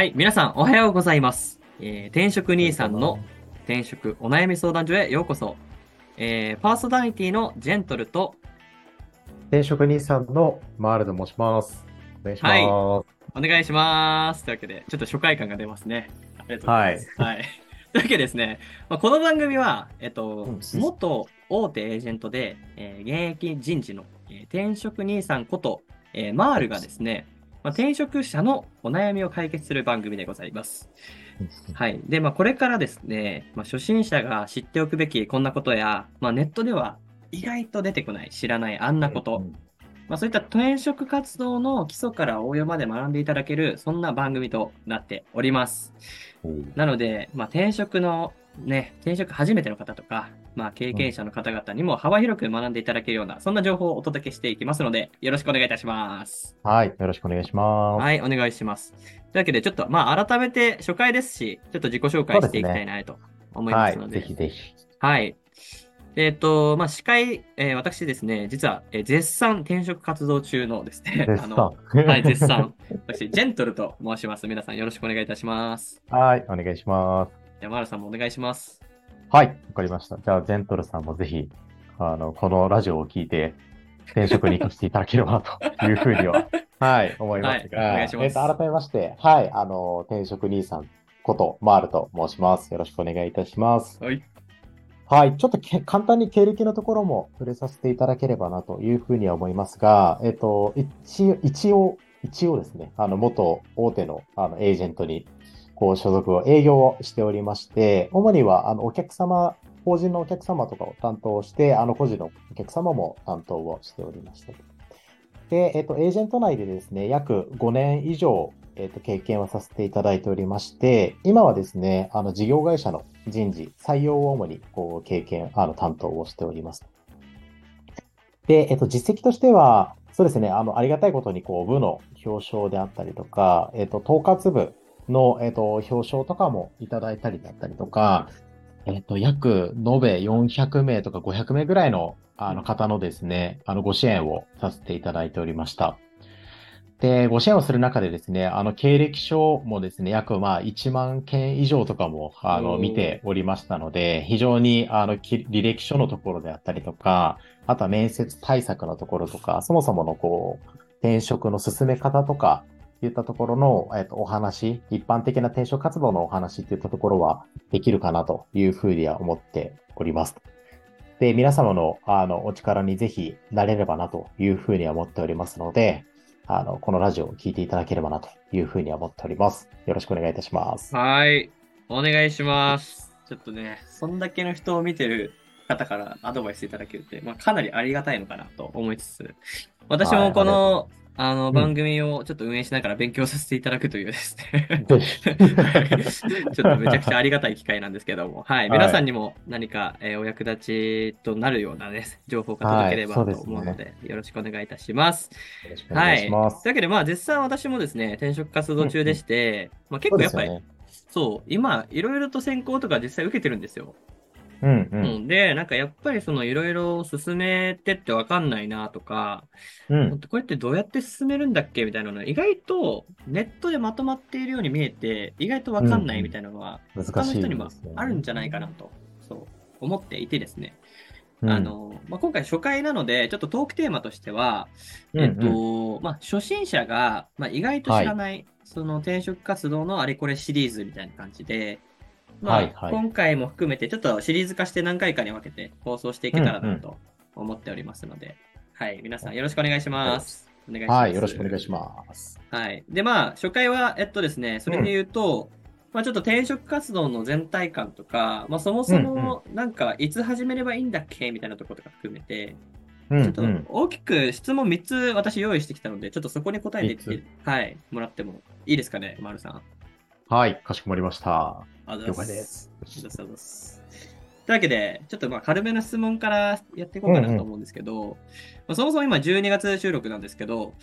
はい、皆さんおはようございます。えー転職兄さんの転職お悩み相談所へようこそ。えーパーソナリティのジェントルと転職兄さんのマールと申します。お願いします。はいお願いします。というわけで、ちょっと初回感が出ますね。ありがとうございます。はい。というわけでですね、まあ、この番組は、えっと、うん元大手エージェントで、えー現役人事の、えー転職兄さんこと、えーマールがですね、まあ、転職者のお悩みを解決する番組でございます。はい。で、まあ、これからですね、まあ、初心者が知っておくべきこんなことや、まあ、ネットでは意外と出てこない、知らないあんなこと、まあ、そういった転職活動の基礎から応用まで学んでいただける、そんな番組となっております。うんなので、まあ、転職の、ね、転職初めての方とか、まあ、経験者の方々にも幅広く学んでいただけるような、そんな情報をお届けしていきますので、よろしくお願いいたします。はい。よろしくお願いします。はい、お願いします。というわけで、ちょっと、まあ、改めて初回ですし、ちょっと自己紹介していきたいなと思いまはいすの。で、ぜひぜひ。はい。えっ、と、まあ、司会、えー私ですね、実は、えー絶賛転職活動中のですね、絶あの、賛。はい、絶賛。私、ジェントルと申します。皆さんよろしくお願いいたします。はい。お願いします。山原さんもお願いします。はい。わかりました。じゃあ、ジェントルさんもぜひ、あの、このラジオを聞いて、転職に活かしていただければと いうふうには、はい、思いますが、はいお願いしますえっと、改めまして、はい、あの、転職兄さんこと、マールと申します。よろしくお願いいたします。はい。はい、ちょっとけ簡単に経歴のところも触れさせていただければなというふうには思いますが、えっと、一一応、一応ですね、あの、元大手のあのエージェントに、こう、所属を、営業をしておりまして、主には、あの、お客様、法人のお客様とかを担当して、あの、個人のお客様も担当をしておりました。で、えっと、エージェント内でですね、約5年以上、えっと、経験をさせていただいておりまして、今はですね、あの、事業会社の人事、採用を主に、こう、経験、あの、担当をしております。で、えっと、実績としては、そうですね、あの、ありがたいことに、こう、部の表彰であったりとか、えっと、統括部の、えっと、表彰とかもいただいたりだったりとか、えっと、約延べ400名とか500名ぐらいの、あの方のですね、あの、ご支援をさせていただいておりました。で、ご支援をする中でですね、あの、経歴書もですね、約まあ1万件以上とかも、あの、見ておりましたので、非常に、あの、き履歴書のところであったりとか、あとは面接対策のところとか、そもそものこう、転職の進め方とか、いったところの、えっと、お話、一般的な転職活動のお話っていったところはできるかなというふうには思っております。で、皆様の、あの、お力にぜひなれればなというふうには思っておりますので、あの、このラジオを聞いていただければなというふうには思っております。よろしくお願いいたします。はい。お願いします。ちょっとね、そんだけの人を見てる方からアドバイスいただけるって、まあ、かなりありがたいのかなと思いつつ、私もこの、あの、ん番組をちょっと運営しながら勉強させていただくというですね、ちょっとめちゃくちゃありがたい機会なんですけども、はい。はい皆さんにも何か、えーお役立ちとなるようなね、情報が届ければとはいそうですね思うので、よろしくお願いいたします。よろしくお願いします。というわけで、まあ、実際私もですね、転職活動中でして、まあ、結構やっぱり、そうね。そう、今、いろいろと選考とか実際受けてるんですよ。うんう。うんん。で、なんかやっぱりそのいろいろ進めてってわかんないなとか、うん。これってどうやって進めるんだっけみたいなの意外とネットでまとまっているように見えて、意外とわかんないみたいなのは、難他の人にもあるんじゃないかなと、そう、思っていてですね。うんあ、の、まあ、今回初回なので、ちょっとトークテーマとしては、うんえっと、まあ、初心者が、まあ、意外と知らない、その転職活動のあれこれシリーズみたいな感じで、まあ、はいはい今回も含めて、ちょっとシリーズ化して何回かに分けて放送していけたらなと思っておりますので、はい、皆さんよろしくお願いします。お願いします。はい、よろしくお願いします。はい。で、まあ、初回は、えっとですね、それで言うと、まあ、ちょっと転職活動の全体感とか、まあ、そもそも、なんか、いつ始めればいいんだっけみたいなところとか含めて、うんちょっとうん。大きく質問3つ私用意してきたので、ちょっとそこに答えてはい、もらってもいいですかね、丸さん。はい、かしこまりました。あり了解です。ありがとうございます。というわけで、ちょっとまあ軽めの質問からやっていこうかなと思うんですけど、まあ、そもそも今12月収録なんですけど、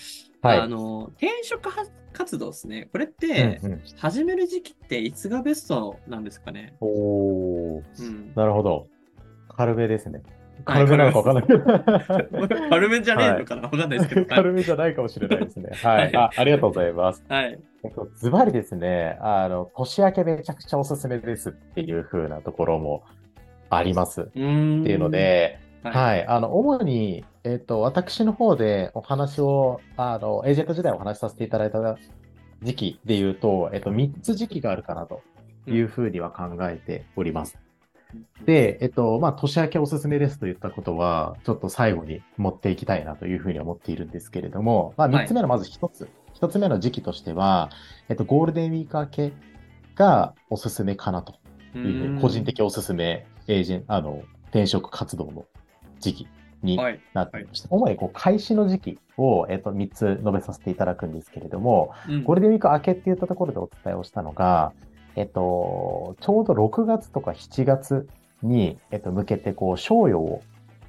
はい。あの、転職は活動ですね。これって、うんうん始める時期っていつがベストなんですかね？おー、うん。なるほど。軽めですね。軽めなのかわかんないけど。軽めじゃねえのかな？わかんないですけど。軽めじゃないかもしれないですね。ははいい。あありがとうございます。はい。えっと、ズバリですね、あの、年明けめちゃくちゃおすすめですっていう風なところもあります。っていうので、はい、はい。あの、主に、えっと、私の方でお話を、あの、エージェント時代お話しさせていただいた時期で言うと、えっと、3つ時期があるかなというふうには考えております。で、えっと、まあ、年明けおすすめですと言ったことは、ちょっと最後に持っていきたいなというふうに思っているんですけれども、まあ、はい。3つ目のまず1つ、1つ目の時期としては、えっと、ゴールデンウィーク明けがおすすめかなとういうふう個人的おすすめ、エージェント、あの、転職活動の時期にはい。なっていまして、主にこう開始の時期を、えっと、3つ述べさせていただくんですけれども、うん。ゴールデンウィーク明けって言ったところでお伝えをしたのが、えっと、ちょうど6月とか7月に、えっと、向けて、こう、賞与を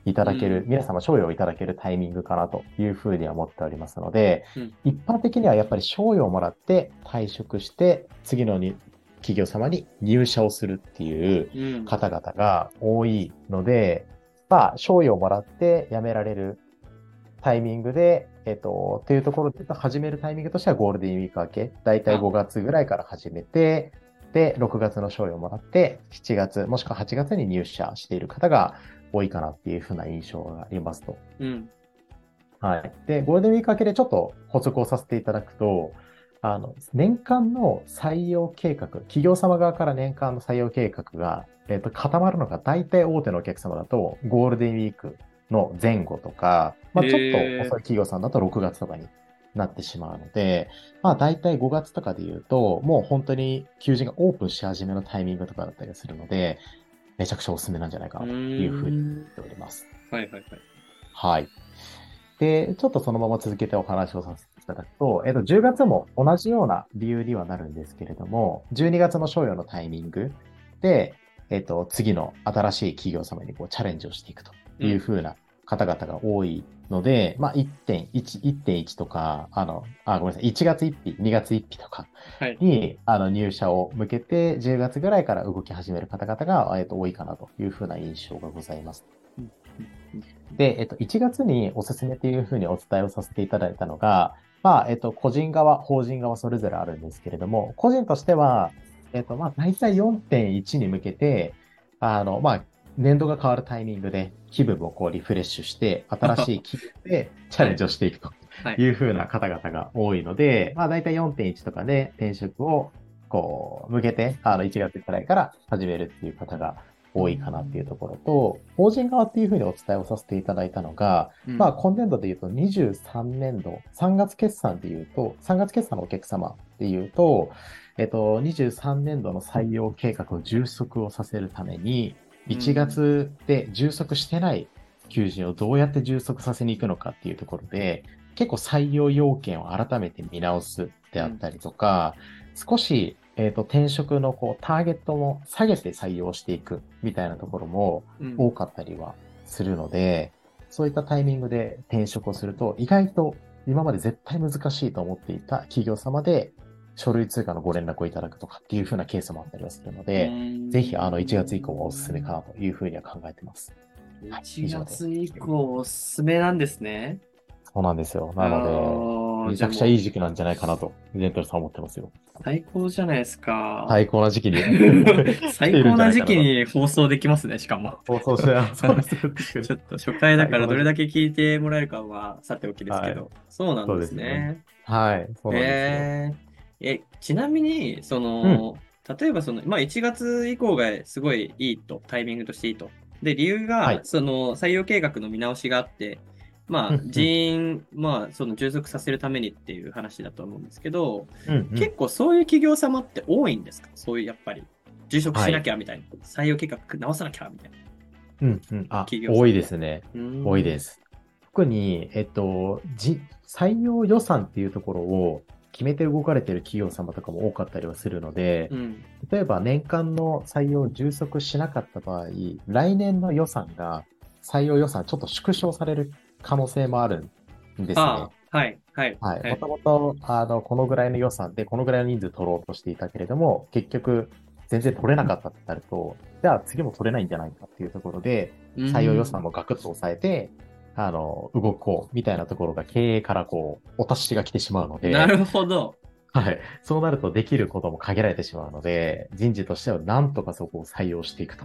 いただける、うん。皆様賞与をいただけるタイミングかなというふうには思っておりますので、うん。一般的にはやっぱり賞与をもらって退職して、次のに企業様に入社をするっていううん。方々が多いので、まあ、賞与をもらって辞められるタイミングで、えっと、というところで始めるタイミングとしてはゴールデンウィーク明け、だいたいあ5月ぐらいから始めて、で、6月の賞与をもらって、7月、もしくは8月に入社している方が多いかなっていうふうな印象がありますと。うん。はい。で、ゴールデンウィーク明けでちょっと補足をさせていただくと、あの、年間の採用計画、企業様側から年間の採用計画が、えっ、と、固まるのが大体大手のお客様だと、ゴールデンウィークの前後とか、まあ、ちょっと遅い企業さんだと6月とかになってしまうので、まあ、大体5月とかで言うと、もう本当に求人がオープンし始めのタイミングとかだったりするので、めちゃくちゃおすすめなんじゃないかなというふうに思っております。はいはいはい。はい。で、ちょっとそのまま続けてお話をさせていただくと、えっと、10月も同じような理由にはなるんですけれども、12月の賞与のタイミングで、えっと、次の新しい企業様にこうチャレンジをしていくというふうな方々が多いので、まあ、1.1、1.1とか、あの、あ、ごめんなさい、1月1日、2月1日とかはい。に、あの、入社を向けて、10月ぐらいから動き始める方々が、えっと、多いかなというふうな印象がございます。で、えっと、1月におすすめというふうにお伝えをさせていただいたのが、まあ、えっと、個人側、法人側それぞれあるんですけれども、個人としては、えっと、まあ、大体4.1に向けて、あの、まあ、年度が変わるタイミングで気分をこうリフレッシュして、新しい気分で チャレンジをしていくとはい。いうふうな方々が多いので、まあ、大体4.1とかで転職をこう、向けて、あの、1月くらいから始めるっていう方が多いかなっていうところと、法人側っていうふうにお伝えをさせていただいたのが、うんまあ、今年度で言うと23年度、3月決算で言うと、3月決算のお客様で言うと、えっと、23年度の採用計画を充足をさせるために、1月で充足してない求人をどうやって充足させに行くのかっていうところで、結構採用要件を改めて見直すであったりとか、少し、えっと転職のこうターゲットも下げて採用していくみたいなところもうん。多かったりはするので、そういったタイミングで転職をすると、意外と今まで絶対難しいと思っていた企業様で書類通貨のご連絡をいただくとかっていう風なケースもあったりはするので、うんぜひあの1月以降はおすすめかなというふうには考えてます。はい以上1です月以降おすすめなんですね。そうなんですよ。なのので、めちゃくちゃいい時期なんじゃないかなと、ジェントルさん思ってますよ。最高じゃないですか。最高な時期に。最高な時期に放送できますね、しかも。放送して、そうですよ。ちょっと初回だからどれだけ聞いてもらえるかはさておきですけど。はそうなんですそうですねね。はい、そうなんですよ。えーえ、ちなみに、その、例えばその、まあ1月以降がすごいいいと、タイミングとしていいと。で、理由が、はいその採用計画の見直しがあって、まあ人員、まあその充足させるためにっていう話だと思うんですけど、うんうん結構そういう企業様って多いんですか？そういうやっぱり、充足しなきゃみたいな、採用計画直さなきゃみたいな。うんうん。あ多いですね。うん多いです。特に、えっと、じ、採用予算っていうところを決めて動かれている企業様とかも多かったりはするので、うん。例えば年間の採用を充足しなかった場合、来年の予算が採用予算ちょっと縮小される可能性もあるんですね。はい、はい。はい。はいもともと、あの、このぐらいの予算で、このぐらいの人数取ろうとしていたけれども、結局、全然取れなかったってなると、じゃあ次も取れないんじゃないかっていうところで、採用予算もガクッと抑えて、あの、動こうみたいなところが経営からこう、お達しが来てしまうので、なるほど。はい。そうなるとできることも限られてしまうので、人事としてはなんとかそこを採用していく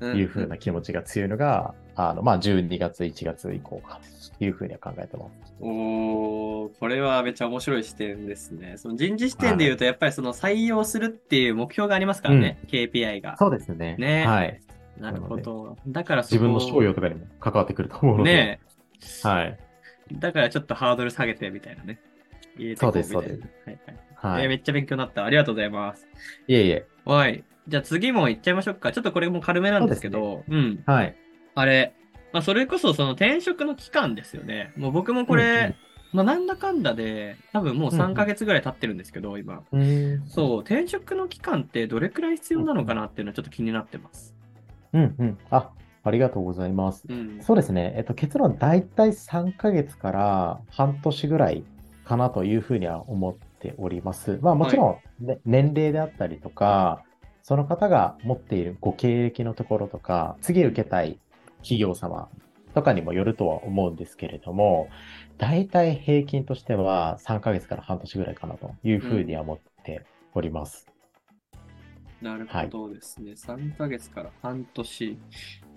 というふうな気持ちが強いのが、あの、まあ、12月、1月以降かというふうには考えてます。おー、これはめっちゃ面白い視点ですね。その人事視点で言うと、やっぱりその採用するっていう目標がありますからね、KPI が。そうですね。ねはい。なるほど。だから自分の賞与とかにも関わってくると思うので。ねはい。だからちょっとハードル下げてみたいなね。入そうですそうはいはいはい。えーめっちゃ勉強になった。ありがとうございます。いえいえ。はい。じゃあ次も行っちゃいましょうか。ちょっとこれも軽めなんですけど、うん。はい。あれ、まあそれこそその転職の期間ですよね。もう僕もこれ、まあなんだかんだで、多分もう3ヶ月ぐらい経ってるんですけど、今。うんうん。そう、転職の期間ってどれくらい必要なのかなっていうのはちょっと気になってます。うんうん。あ、ありがとうございます。うん。そうですね。えっと、結論、大体3ヶ月から半年ぐらいかなというふうには思っております。まあ、もちろん、ね年齢であったりとか、その方が持っているご経歴のところとか、次受けたい企業様とかにもよるとは思うんですけれども、大体平均としては3ヶ月から半年ぐらいかなというふうには思っております。なるほどですね。3ヶ月から半年。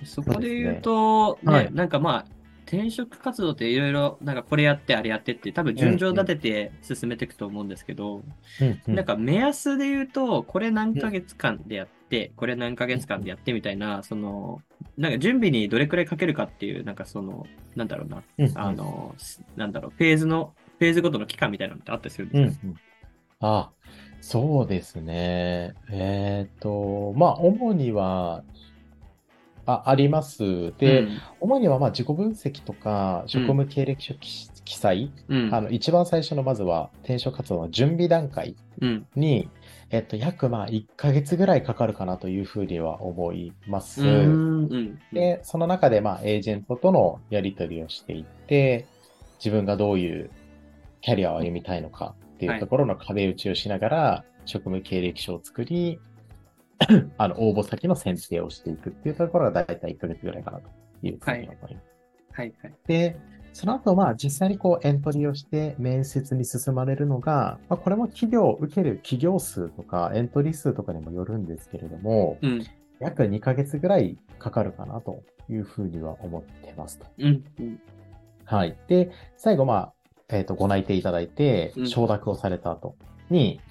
そこで言うと、ね、はい。なんかまあ、転職活動っていろいろ、なんかこれやって、あれやってって、多分順序立てて進めていくと思うんですけど、うんうん。なんか目安で言うと、これ何ヶ月間でやって、これ何ヶ月間でやってみたいな、その、なんか準備にどれくらいかけるかっていう、なんかその、なんだろうな、うんうん。あの、なんだろう、フェーズの、フェーズごとの期間みたいなのってあったりするんうんですか、うん。あ、そうですね。えっと、まあ、主には、あ、あります。で、うん主には、まあ、自己分析とか、職務経歴書記記載、うん。あの、一番最初の、まずは、転職活動の準備段階うん。に、えっと、約、まあ、1ヶ月ぐらいかかるかなというふうには思います。うん。うん。で、その中で、まあ、エージェントとのやり取りをしていって、自分がどういうキャリアを歩みたいのかっていうところの壁打ちをしながら、職務経歴書を作り、あの、応募先の選定をしていくっていうところが大体1ヶ月ぐらいかなというふうに思います。はいはい。で、その後、まあ、実際にこう、エントリーをして面接に進まれるのが、まあ、これも企業、受ける企業数とか、エントリー数とかにもよるんですけれども、うん。約2ヶ月ぐらいかかるかなというふうには思ってますと。うん。うん。はい。で、最後、まあ、えっ、と、ご内定いただいてうん、承諾をされた後に、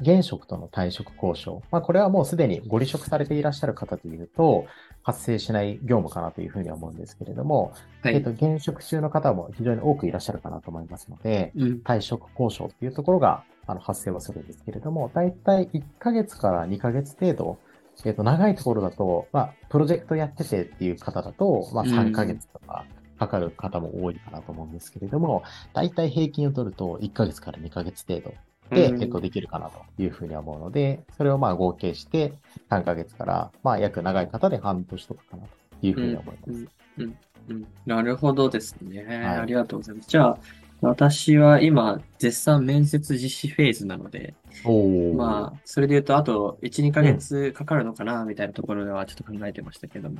現職との退職交渉。まあ、これはもうすでにご離職されていらっしゃる方というと、発生しない業務かなというふうには思うんですけれども、はい。えっと、現職中の方も非常に多くいらっしゃるかなと思いますので、うん。退職交渉っていうところがあの発生はするんですけれども、だいたい1ヶ月から2ヶ月程度、えっと、長いところだと、まあ、プロジェクトやっててっていう方だと、まあ、うん3ヶ月とかかかる方も多いかなと思うんですけれども、だいたい平均を取ると1ヶ月から2ヶ月程度で、うんえっと、できるかなというふうには思うので、それをまあ合計して3ヶ月から、まあ、約長い方で半年とかかなというふうに思います。うんうんうんなるほどですね。はいありがとうございます。じゃあ、私は今、絶賛面接実施フェーズなので、おーまあ、それで言うと、あと1、2ヶ月かかるのかな、みたいなところではちょっと考えてましたけども。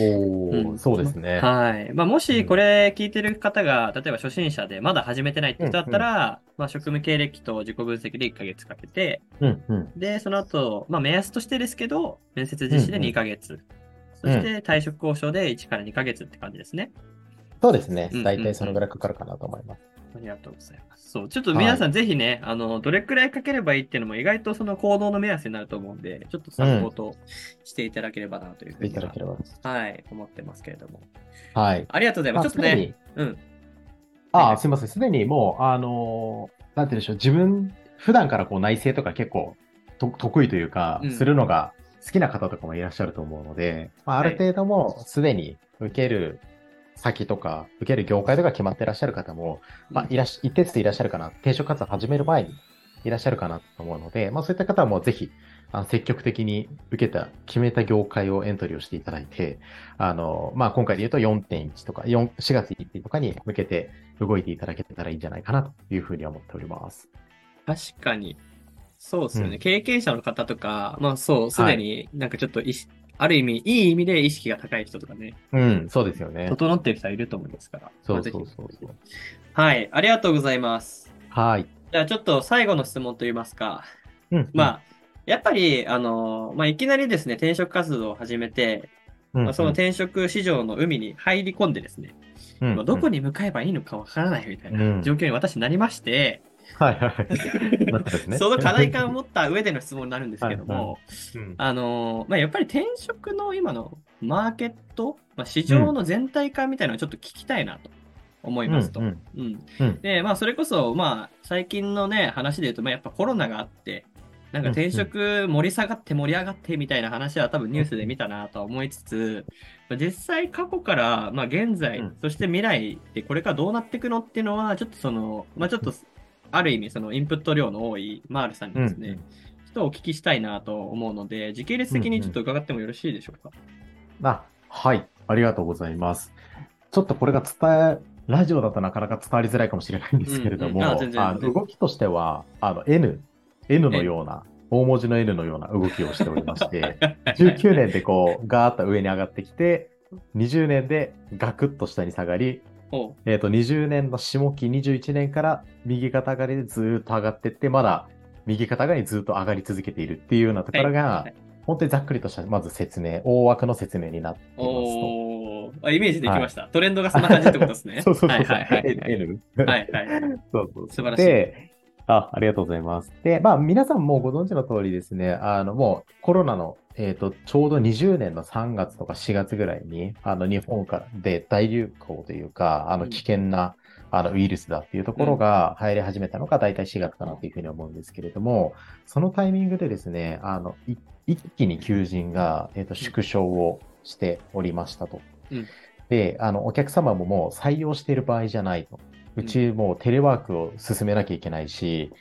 おーうんそうですね。はい。まあ、もしこれ聞いてる方が、例えば初心者でまだ始めてないって人だったら、まあ、職務経歴と自己分析で1ヶ月かけて、うんうん。で、その後、まあ、目安としてですけど、面接実施で2ヶ月。そして、退職交渉で1から2ヶ月って感じですね。そうですねうん。大体そのぐらいかかるかなと思います。ありがとうございます。そう、ちょっと皆さんぜひね、あの、どれくらいかければいいっていうのも意外とその行動の目安になると思うんで、ちょっと参考としていただければなというふういには、ただければ。はい、思ってますけれども。はい。ありがとうございます。ちょっとねうん。ああ、すみません。すでにもう、あのーなんて言うんでしょう。自分、普段からこう内政とか結構と得意というかうん、するのが好きな方とかもいらっしゃると思うので、まあ、ある程度もうすでに受ける先とか、受ける業界とか決まってらっしゃる方も、まあ、いらっし、一定数いらっしゃるかな。転職活動始める前にいらっしゃるかなと思うので、まあ、そういった方はもうぜひ、あの積極的に受けた、決めた業界をエントリーをしていただいて、あの、まあ、今回で言うと4.1とか、4、4月1日とかに向けて動いていただけたらいいんじゃないかなというふうに思っております。確かに。そうですよね。うん経験者の方とか、まあそう、すでになんかちょっと意識、ある意味、いい意味で意識が高い人とかね、うん、そうですよね。整ってる人はいると思いますから。そうそうそうそう。はい、ありがとうございます。はい。じゃあちょっと最後の質問といいますか、うん。まあ、やっぱり、あの、まあ、いきなりですね、転職活動を始めて、うん、まあ、その転職市場の海に入り込んでですね、うんまあどこに向かえばいいのかわからないみたいうんな状況に私なりまして、はいはい。その課題感を持った上での質問になるんですけども、うん。あの、まあ、やっぱり転職の今のマーケット、まあ、市場の全体感みたいなのをちょっと聞きたいなと思いますと。で、まあ、それこそ、まあ、最近のね、話で言うと、まあ、やっぱコロナがあって、なんか転職盛り下がって盛り上がってみたいな話は多分ニュースで見たなとは思いつつ、まあ実際過去から、まあ、現在、うん。そして未来でこれからどうなっていくのっていうのは、ちょっとその、まあ、ちょっと、ある意味、そのインプット量の多いマールさんにですね、うんうんちょっとお聞きしたいなと思うので、時系列的にちょっと伺ってもよろしいでしょうか？あ、はい。ありがとうございます。ちょっとこれが伝え、ラジオだとなかなか伝わりづらいかもしれないんですけれども、動きとしては、あの N、N のような、大文字の N のような動きをしておりまして、19年でこう、ガーッと上に上がってきて、20年でガクッと下に下がり、えっ、と、20年の下期21年から右肩上がりでずーっと上がってって、まだ右肩上がりにずっと上がり続けているっていうようなところが、はいはい本当にざっくりとした、まず説明、大枠の説明になっていますと。あイメージできました、トレンドがそんな感じってことですね。そうそうそうそう。はいはいはい。はいはい。そうそう素晴らしいで、あ、ありがとうございます。で、まあ、皆さんもうご存知の通りですね、あの、もうコロナの、えっ、と、ちょうど20年の3月とか4月ぐらいに、あの、日本からで大流行というか、あの、うん危険な、あの、ウイルスだっていうところが入り始めたのが大体4月かなというふうに思うんですけれども、そのタイミングでですね、あの、い一気に求人が、えっ、と、縮小をしておりましたと。うんで、あの、お客様ももう採用している場合じゃないと。うちもうテレワークを進めなきゃいけないし、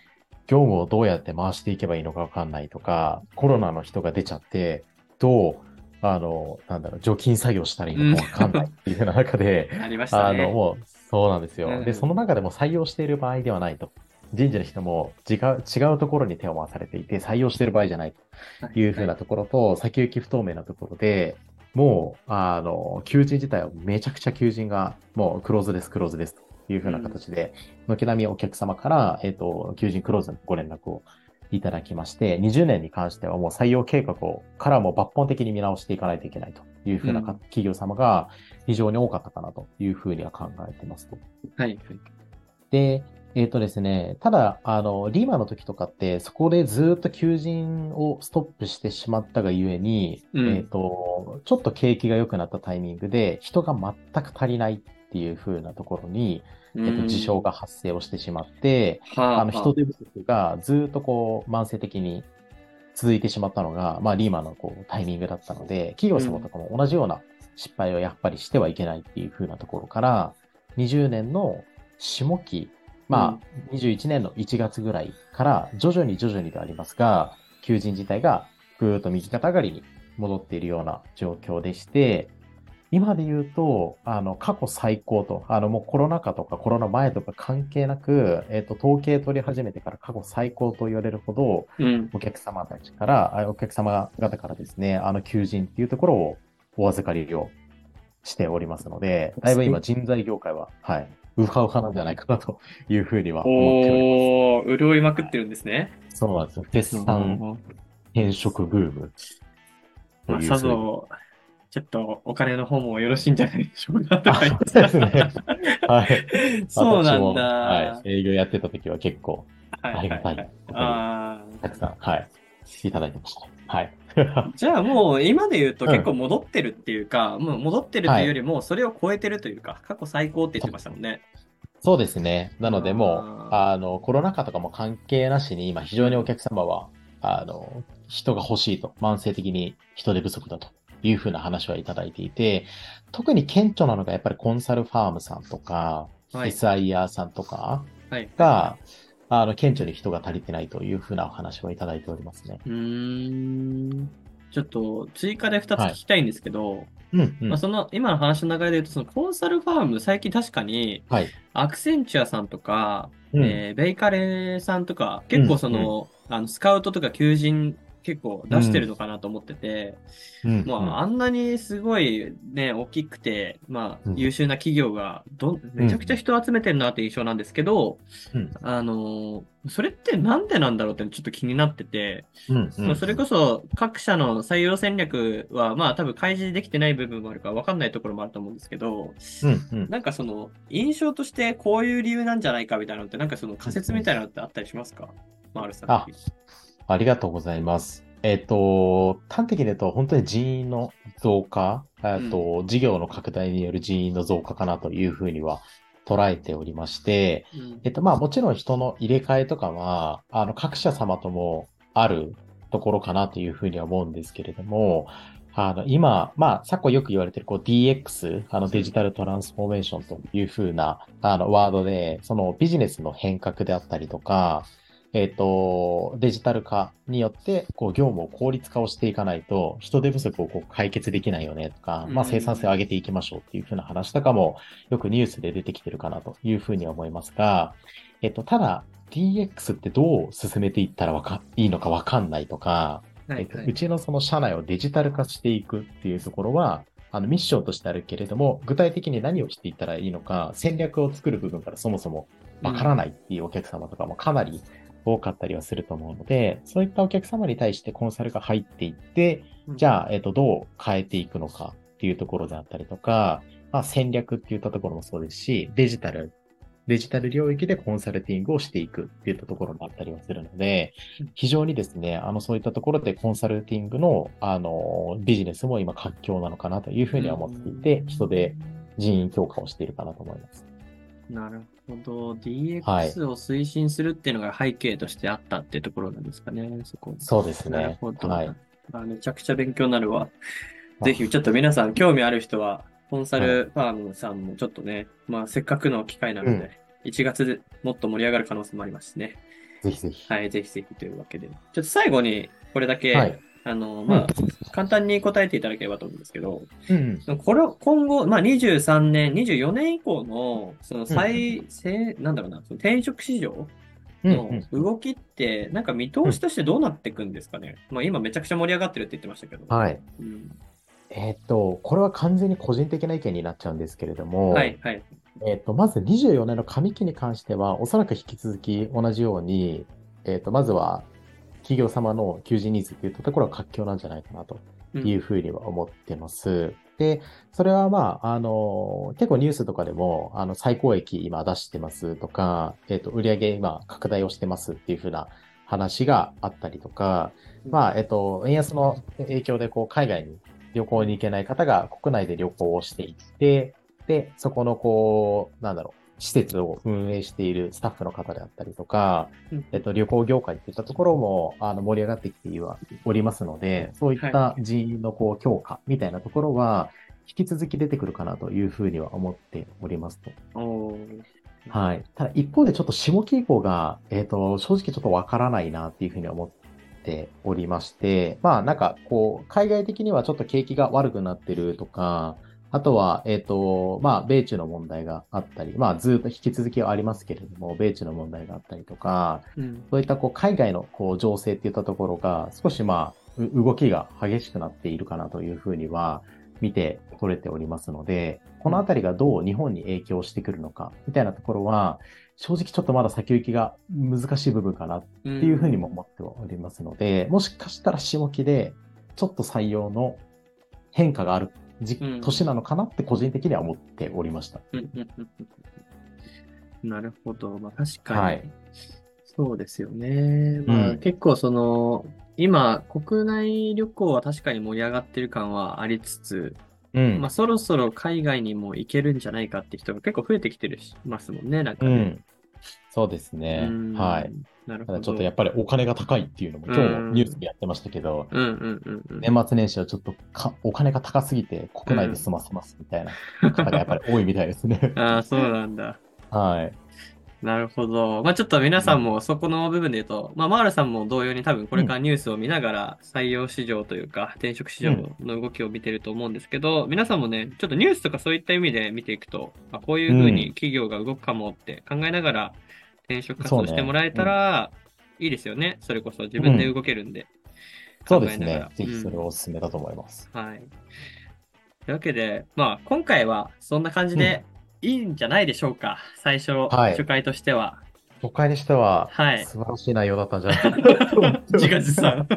業務をどうやって回していけばいいのかわかん。ないとか、コロナの人が出ちゃって、どう、あの、なん。だろう、除菌作業したらいいのかわかん。ないっていうような中で、あ。の、もう、そうなん。ですよ。で、その中でも採用している場合ではないと。人事の人も違う違うところに手を回されていて、採用している場合じゃないというふうなところと、先行き不透明なところで、もう、あの、求人自体はめちゃくちゃ求人が、もうクローズです、クローズですというふうな形で、軒並みお客様から、えっ、と、求人クローズのご連絡をいただきまして、20年に関してはもう採用計画を、からも抜本的に見直していかないといけないというふうなかうん企業様が非常に多かったかなというふうには考えてますと。はいはい。で、えっ、とですね、ただ、あの、リーマンの時とかって、そこでずっと求人をストップしてしまったがゆえに、うんえっ、と、ちょっと景気が良くなったタイミングで、人が全く足りないっていう風なところに、えっ、と、事象が発生をしてしまって、はあの、人手不足がずっとこう、慢性的に続いてしまったのが、まあ、リーマンのこう、タイミングだったので、企業様とかも同じような失敗をやっぱりしてはいけないっていう風なところから、20年の下期、まあ、21年の1月ぐらいから、徐々に徐々にでありますが、求人自体がぐーっと右肩上がりに戻っているような状況でして、今で言うと、あの、過去最高と、あの、もうコロナ禍とかコロナ前とか関係なく、えっ、と、統計取り始めてから過去最高と言われるほど、うん。お客様たちから、あお客様方からですね、あの、求人っていうところをお預かりをしておりますので、だいぶ今人材業界は、はい、ウハウハなんじゃないかなというふうには思っておりおー、潤いまくってるんですね。ます。そうなんですよ。絶賛転職ブームとま。さぞ、ちょっとお金の方もよろしいんじゃないでしょうかとあか言ってそうですね。はい。そうなんだ。はい。営業やってた時は結構、はいありがたいはいたくさん、はい。いただいてました。はい。ー じゃあもう今で言うとうん結構戻ってるっていうか、もう戻ってるっていうよりもそれを超えてるというか、過去最高って言ってましたもんね。そうですね。なので、もう、ああの、コロナ禍とかも関係なしに、今、非常にお客様は、あの、人が欲しいと、慢性的に人手不足だというふうな話はいただいていて、特に顕著なのが、やっぱりコンサルファームさんとか、はい SIR さんとかはい。が、あの、顕著に人が足りてないというふうなお話をいただいておりますね。うーん。ちょっと追加で2つ聞きたいんですけど、うん、うんまあ、。その今の話の流れで言うと、そのコンサルファーム、最近確かに、はい。アクセンチュアさんとか、うんえーベイカレーさんとか、結構その、あの、スカウトとか求人結構出してるのかなと思ってて、うん。まあ、あんなにすごいね、大きくて、まあう、ん。優秀な企業がどん、めちゃくちゃ人を集めてるなって印象なんですけど、うん。あのーそれってなんでなんだろうってちょっと気になってて、うんそれこそ各社の採用戦略は、まあ多分開示できてない部分もあるから分かんないところもあると思うんですけど、うんうん。なんかその印象としてこういう理由なんじゃないかみたいなのって、なんかその仮説みたいなのってあったりしますか？マールさん。あありがとうございます。えっ、と、端的に言うと、本当に人員の増加、えっと、事業の拡大による人員の増加かなというふうには捉えておりまして、うん。えっと、まあもちろん人の入れ替えとかは、あの、各社様ともあるところかなというふうには思うんですけれども、あの、今、まあ、昨今よく言われている、こう、DX、あの、デジタルトランスフォーメーションというふうな、あの、ワードで、そのビジネスの変革であったりとか、えっ、と、デジタル化によって、こう、業務を効率化をしていかないと、人手不足をこう解決できないよねとか、まあ、うん生産性を上げていきましょうっていうふうな話とかも、よくニュースで出てきてるかなというふうには思いますが、えっと、ただ、DX ってどう進めていったらわかいいのかわかんないとか、えっとうちのその社内をデジタル化していくっていうところは、あのミッションとしてあるけれども、具体的に何をしていったらいいのか、戦略を作る部分からそもそもわからないっていうお客様とかもかなり多かったりはすると思うので、そういったお客様に対してコンサルが入っていって、じゃあ、えっと、どう変えていくのかっていうところであったりとか、まあ、戦略っていったところもそうですし、デジタル、デジタル領域でコンサルティングをしていくっていったところもあったりはするのでうん、非常にですね、あの、そういったところでコンサルティングの、あの、ビジネスも今活況なのかなというふうには思っていて、人で人員強化をしているかなと思います。なるほど。はい DX を推進するっていうのが背景としてあったっていうところなんですかね、そこ。そうですねなるほ。ど。はい。あめちゃくちゃ勉強になるわ。ぜひ、ちょっと皆さん、興味ある人は、コンサルファームさんもちょっとね、まあ、せっかくの機会なので、うん1月でもっと盛り上がる可能性もありますしね。ぜひぜひ。はい、ぜひぜひというわけで。ちょっと最後に、これだけ、はい。あの、まあ、簡単に答えていただければと思うんですけど、うん。これ、今後、まあ、23年、24年以降の、その再、せなんだろうな、その転職市場うんの動きって、なんか見通しとしてどうなっていくんですかね？まあ、今めちゃくちゃ盛り上がってるって言ってましたけど。はい。うんえーっと、これは完全に個人的な意見になっちゃうんですけれども、はい、はい。えーっと、まず24年の上期に関しては、おそらく引き続き同じように、えーっと、まずは企業様の求人ニーズっていったところは活況なんじゃないかなとうんいうふうには思ってます。で、それはまあ、あの、結構ニュースとかでも、あの、最高益今出してますとか、えーっと、売上今拡大をしてますっていうふうな話があったりとか、まあ、えっと、円安の影響で、こう、海外に旅行に行けない方が国内で旅行をしていって、で、そこの、こう、なんだろう、施設を運営しているスタッフの方であったりとか、うんえっと、旅行業界っていったところも、あの、盛り上がってきてはおりますので、そういった人員の、こう、強化みたいなところは、引き続き出てくるかなというふうには思っておりますと。はい。ただ一方でちょっと下期以降が、えっ、と、正直ちょっとわからないなっていうふうに思っておりまして、まあなんかこう、海外的にはちょっと景気が悪くなってるとか、あとは、えっ、と、まあ、米中の問題があったり、まあ、ずっと引き続きはありますけれども、米中の問題があったりとか、うん。そういったこう海外のこう情勢っていったところが少しまあう動きが激しくなっているかなというふうには見て取れておりますので、このあたりがどう日本に影響してくるのかみたいなところは正直ちょっとまだ先行きが難しい部分かなっていうふうにも思っておりますので、もしかしたら下期でちょっと採用の変化がある時うん年なのかなって個人的には思っておりました。うんうんうんうんなるほど。まあ確かに。はいそうですよね。まあ、うん結構その、今、国内旅行は確かに盛り上がってる感はありつつ、うんまあそろそろ海外にも行けるんじゃないかって人が結構増えてきてるしますもんね、なんかね。うん。そうですねうん。はい。。なるほど。ちょっとやっぱりお金が高いっていうのも今日もニュースでやってましたけど、うんうんうんうん。年末年始はちょっとかお金が高すぎて国内で済ませますみたいな方がやっぱり多いみたいですね。ああ、そうなんだ。はい。なるほど。まあちょっと皆さんもそこの部分で言うと、まあマールさんも同様に多分これからニュースを見ながら採用市場というか転職市場の動きを見てると思うんですけど、皆さんもね、ちょっとニュースとかそういった意味で見ていくと、まあ、こういうふうに企業が動くかもって考えながら転職活動してもらえたらいいですよね。それこそ自分で動けるんで。そうですね。ぜひそれをお勧めだと思います。はい。というわけで、まあ、今回はそんな感じでいいんじゃないでしょうか。最初、はい初回としては。初回にしては、はい素晴らしい内容だったんじゃないかな 自画自賛。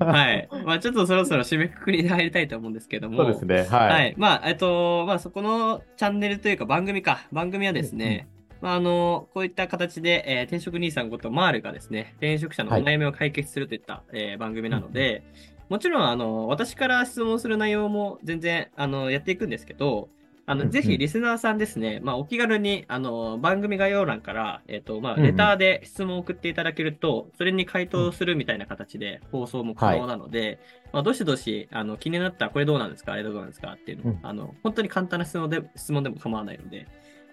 はい。まあ、ちょっとそろそろ締めくくりに入りたいと思うんですけども。そうですね。はい。はい。まあ、えっと、まあ、そこのチャンネルというか番組か。番組はですね、まあ、あの、こういった形で、えー転職兄さんことマールがですね、転職者のお悩みを解決するといった、えー番組なので、もちろん、あの、私から質問する内容も全然、あの、やっていくんですけど、あの、うんうん。ぜひリスナーさんですね、まあ、お気軽に、あの、番組概要欄から、えっ、と、まあ、うんうん。レターで質問を送っていただけると、それに回答するみたいな形で放送も可能なので、まあ、どしどし、あの、気になった、これどうなんですかあれどうなんですかっていうのを、うん。あの、本当に簡単な質問で、質問でも構わないので、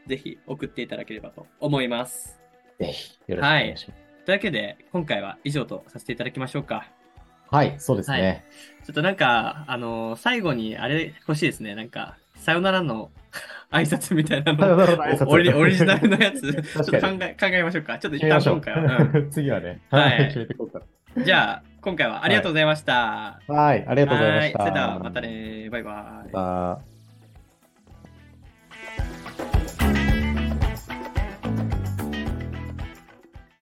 ぜひ送っていただければと思います。ぜひ、よろしくお願いします。というわけで、今回は以上とさせていただきましょうか。はい、そうですね。ちょっとなんか、あの、最後にあれ欲しいですね。なんか、さよならの挨拶みたいなの。のオリオリジナルのやつ、ちょっと考え、考えましょうか。ちょっと一旦今回は。う。次はね、はい 決めていこうかんじゃあ、今回はありがとうございました。な。はい、ありがとうございました。はいそれでは、またね。バイバイ。